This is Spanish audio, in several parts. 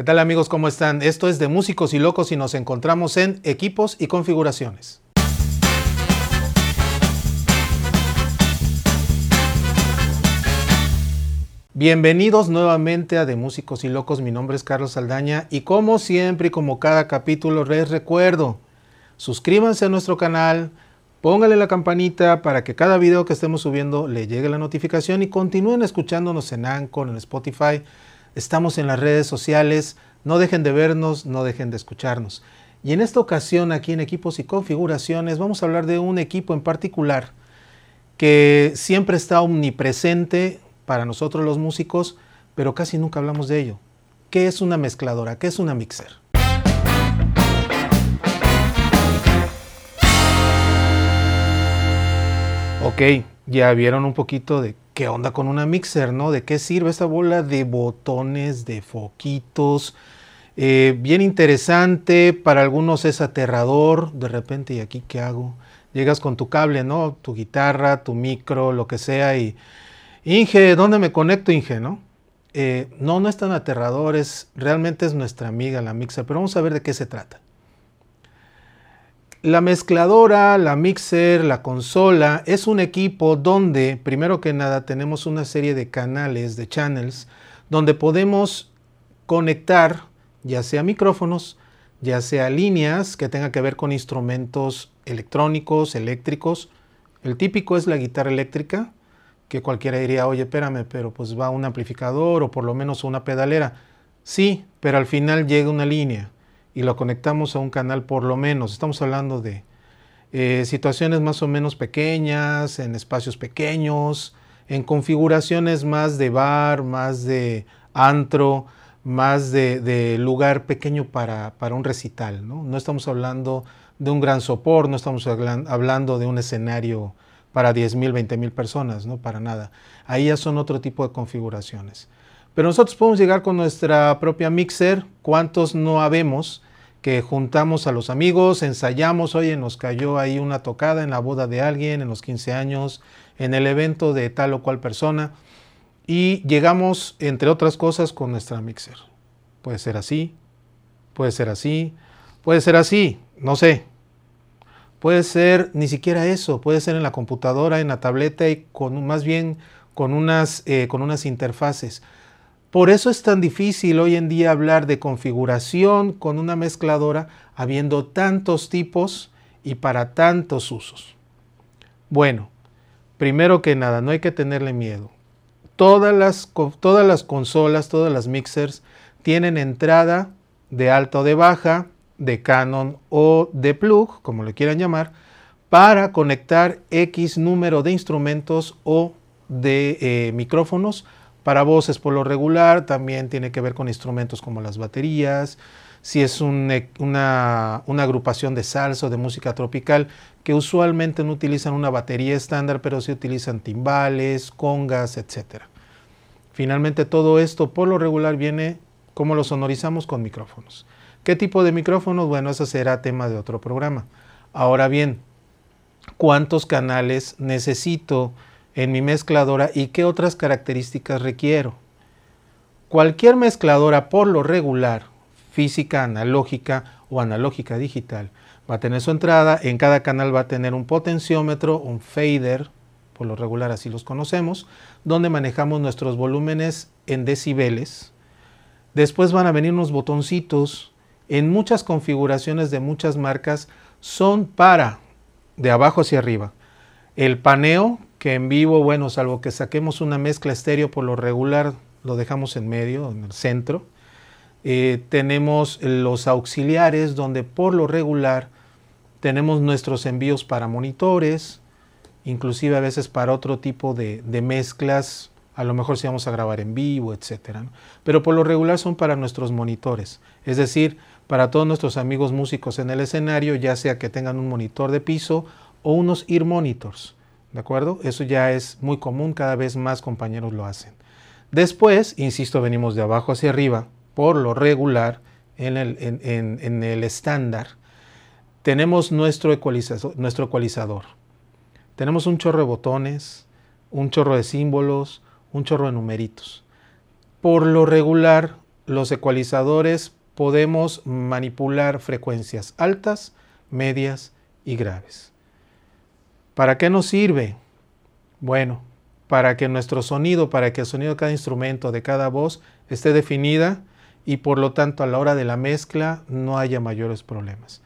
¿Qué tal amigos? ¿Cómo están? Esto es de Músicos y Locos y nos encontramos en Equipos y Configuraciones. Bienvenidos nuevamente a De Músicos y Locos, mi nombre es Carlos Saldaña y como siempre y como cada capítulo les recuerdo, suscríbanse a nuestro canal, póngale la campanita para que cada video que estemos subiendo le llegue la notificación y continúen escuchándonos en Anchor, en Spotify, Estamos en las redes sociales. No dejen de vernos, no dejen de escucharnos. Y en esta ocasión, aquí en equipos y configuraciones, vamos a hablar de un equipo en particular que siempre está omnipresente para nosotros los músicos, pero casi nunca hablamos de ello. ¿Qué es una mezcladora? ¿Qué es una mixer? Ok, ya vieron un poquito de qué onda con una mixer, ¿no? ¿De qué sirve esa bola de botones, de foquitos? Eh, bien interesante, para algunos es aterrador, de repente, ¿y aquí qué hago? Llegas con tu cable, ¿no? Tu guitarra, tu micro, lo que sea, y Inge, ¿dónde me conecto, Inge, no? Eh, no, no es tan aterrador, es, realmente es nuestra amiga la mixer, pero vamos a ver de qué se trata. La mezcladora, la mixer, la consola es un equipo donde, primero que nada, tenemos una serie de canales, de channels, donde podemos conectar ya sea micrófonos, ya sea líneas que tengan que ver con instrumentos electrónicos, eléctricos. El típico es la guitarra eléctrica, que cualquiera diría, oye, espérame, pero pues va un amplificador o por lo menos una pedalera. Sí, pero al final llega una línea y lo conectamos a un canal por lo menos. Estamos hablando de eh, situaciones más o menos pequeñas, en espacios pequeños, en configuraciones más de bar, más de antro, más de, lugar pequeño para, un recital. ¿no? no estamos hablando de un gran sopor, no estamos hablando de un escenario para 10 mil, 20 mil personas, no para nada. Ahí ya son otro tipo de configuraciones. Pero nosotros podemos llegar con nuestra propia mixer, cuántos no habemos, que juntamos a los amigos, ensayamos, oye, nos cayó ahí una tocada en la boda de alguien, en los 15 años, en el evento de tal o cual persona, y llegamos, entre otras cosas, con nuestra mixer. Puede ser así, puede ser así, puede ser así, no sé. Puede ser ni siquiera eso, puede ser en la computadora, en la tableta y con más bien con unas, eh, con unas interfaces. Por eso es tan difícil hoy en día hablar de configuración con una mezcladora habiendo tantos tipos y para tantos usos. Bueno, primero que nada, no hay que tenerle miedo. Todas las, consolas, todas las mixers tienen entrada de alta o de baja, de Canon o de plug, como le quieran llamar, para conectar X número de instrumentos o de eh, micrófonos para voces por lo regular también tiene que ver con instrumentos como las baterías, si es una, agrupación de salsa o de música tropical, que usualmente no utilizan una batería estándar, pero sí utilizan timbales, congas, etc. Finalmente todo esto por lo regular viene como lo sonorizamos con micrófonos. ¿Qué tipo de micrófonos? Bueno, eso será tema de otro programa. Ahora bien, ¿cuántos canales necesito? En mi mezcladora y qué otras características requiero. Cualquier mezcladora por lo regular, física, analógica o analógica digital, va a tener su entrada, en cada canal va a tener un potenciómetro, un fader, por lo regular así los conocemos, donde manejamos nuestros volúmenes en decibeles. Después van a venir unos botoncitos, en muchas configuraciones de muchas marcas son para de abajo hacia arriba. El paneo, que en vivo, bueno, salvo que saquemos una mezcla estéreo por lo regular, lo dejamos en medio, en el centro. Eh, tenemos los auxiliares, donde por lo regular tenemos nuestros envíos para monitores, inclusive a veces para otro tipo de, mezclas, a lo mejor si vamos a grabar en vivo, etc. Pero por lo regular son para nuestros monitores, es decir, para todos nuestros amigos músicos en el escenario, ya sea que tengan un monitor de piso o unos ear monitors. ¿De acuerdo? Eso ya es muy común, cada vez más compañeros lo hacen. Después, insisto, venimos de abajo hacia arriba, por lo regular, en el, estándar, tenemos nuestro ecualizador, nuestro ecualizador. Tenemos un chorro de botones, un chorro de símbolos, un chorro de numeritos. Por lo regular, los ecualizadores podemos manipular frecuencias altas, medias y graves. ¿Para qué nos sirve? Bueno, para que nuestro sonido, para que el sonido de cada instrumento, de cada voz, esté definida y por lo tanto a la hora de la mezcla no haya mayores problemas.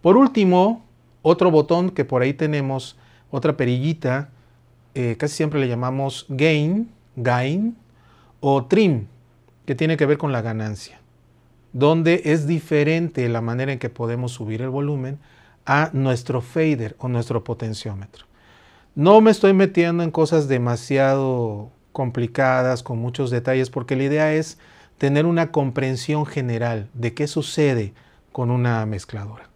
Por último, otro botón que por ahí tenemos, otra perillita, eh, casi siempre le llamamos gain, gain o trim, que tiene que ver con la ganancia, donde es diferente la manera en que podemos subir el volumen a nuestro fader o nuestro potenciómetro. No me estoy metiendo en cosas demasiado complicadas, con muchos detalles, porque la idea es tener una comprensión general de qué sucede con una mezcladora.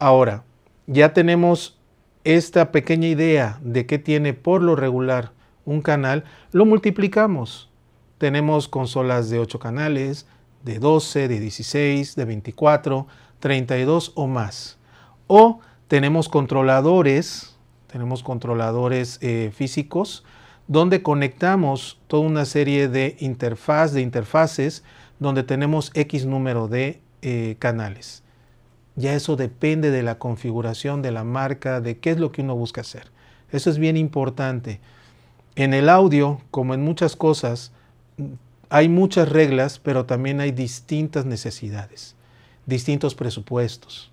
Ahora, ya tenemos esta pequeña idea de qué tiene por lo regular un canal, lo multiplicamos. Tenemos consolas de 8 canales, de 12, de 16, de 24, 32 o más. O tenemos controladores, tenemos controladores eh, físicos donde conectamos toda una serie de interfaz, de interfaces, donde tenemos X número de eh, canales. Ya eso depende de la configuración de la marca, de qué es lo que uno busca hacer. Eso es bien importante. En el audio, como en muchas cosas, hay muchas reglas, pero también hay distintas necesidades, distintos presupuestos.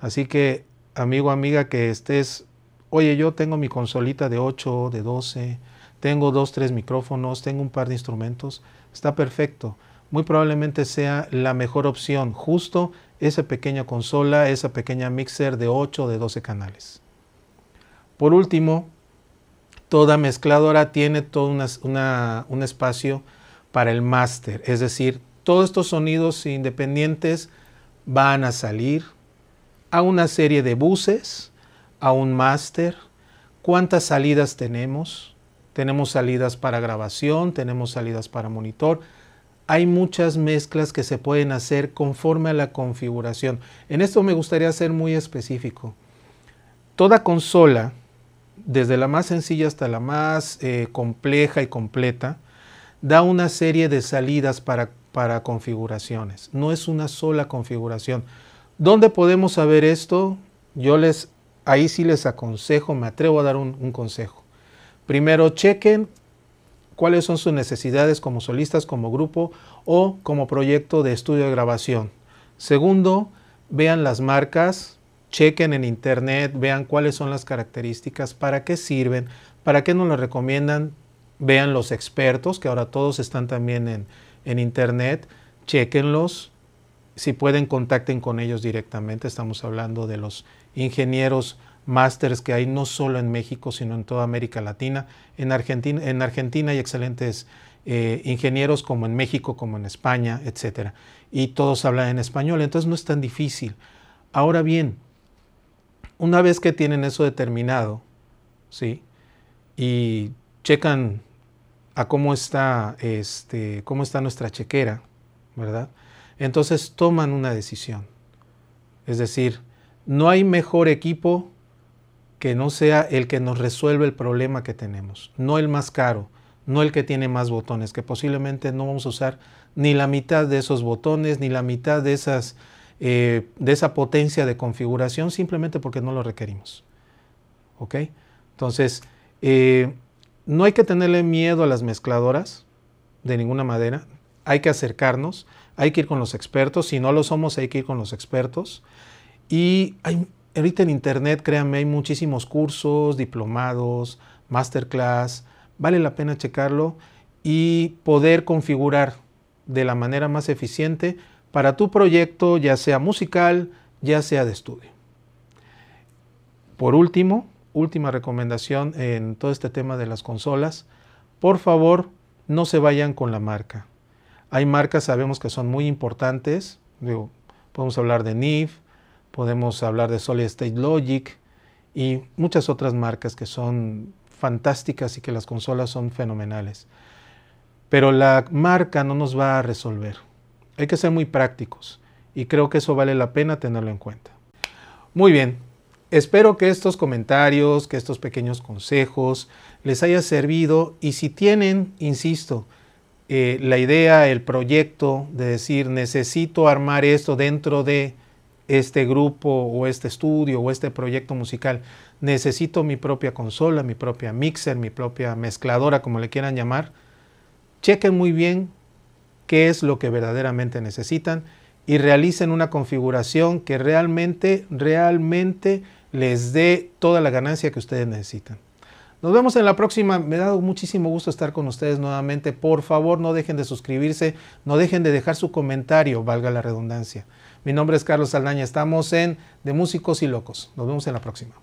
Así que, amigo, amiga, que estés, oye, yo tengo mi consolita de 8, de 12, tengo dos, tres micrófonos, tengo un par de instrumentos, está perfecto. Muy probablemente sea la mejor opción, justo esa pequeña consola, esa pequeña mixer de 8 o de 12 canales. Por último, toda mezcladora tiene todo un espacio para el máster, es decir, todos estos sonidos independientes van a salir a una serie de buses, a un máster, cuántas salidas tenemos, tenemos salidas para grabación, tenemos salidas para monitor, hay muchas mezclas que se pueden hacer conforme a la configuración. En esto me gustaría ser muy específico. Toda consola desde la más sencilla hasta la más eh, compleja y completa, da una serie de salidas para, para configuraciones. No es una sola configuración. ¿Dónde podemos saber esto? Yo les, ahí sí les aconsejo, me atrevo a dar un, consejo. Primero, chequen cuáles son sus necesidades como solistas, como grupo o como proyecto de estudio de grabación. Segundo, vean las marcas, chequen en internet, vean cuáles son las características, para qué sirven, para qué nos lo recomiendan, vean los expertos, que ahora todos están también en, en internet, chequenlos, si pueden contacten con ellos directamente, estamos hablando de los ingenieros másters que hay no solo en México, sino en toda América Latina. En Argentina, en Argentina hay excelentes eh, ingenieros como en México, como en España, etc. Y todos hablan en español, entonces no es tan difícil. Ahora bien, una vez que tienen eso determinado, ¿sí? Y checan a cómo está, este, cómo está nuestra chequera, ¿verdad? Entonces toman una decisión. Es decir, no hay mejor equipo que no sea el que nos resuelve el problema que tenemos, no el más caro, no el que tiene más botones, que posiblemente no vamos a usar ni la mitad de esos botones, ni la mitad de esas eh, de esa potencia de configuración simplemente porque no lo requerimos. ¿Ok? Entonces, eh, no hay que tenerle miedo a las mezcladoras de ninguna manera. Hay que acercarnos, hay que ir con los expertos. Si no lo somos, hay que ir con los expertos. Y hay, ahorita en Internet, créanme, hay muchísimos cursos, diplomados, masterclass. Vale la pena checarlo y poder configurar de la manera más eficiente para tu proyecto, ya sea musical, ya sea de estudio. Por último, última recomendación en todo este tema de las consolas, por favor no se vayan con la marca. Hay marcas, sabemos que son muy importantes, podemos hablar de NIF, podemos hablar de Solid State Logic y muchas otras marcas que son fantásticas y que las consolas son fenomenales. Pero la marca no nos va a resolver. Hay que ser muy prácticos y creo que eso vale la pena tenerlo en cuenta. Muy bien, espero que estos comentarios, que estos pequeños consejos les haya servido y si tienen, insisto, eh, la idea, el proyecto de decir necesito armar esto dentro de este grupo o este estudio o este proyecto musical. Necesito mi propia consola, mi propia mixer, mi propia mezcladora, como le quieran llamar. Chequen muy bien qué es lo que verdaderamente necesitan y realicen una configuración que realmente, realmente les dé toda la ganancia que ustedes necesitan. Nos vemos en la próxima. Me ha dado muchísimo gusto estar con ustedes nuevamente. Por favor, no dejen de suscribirse, no dejen de dejar su comentario, valga la redundancia. Mi nombre es Carlos Saldaña. Estamos en De Músicos y Locos. Nos vemos en la próxima.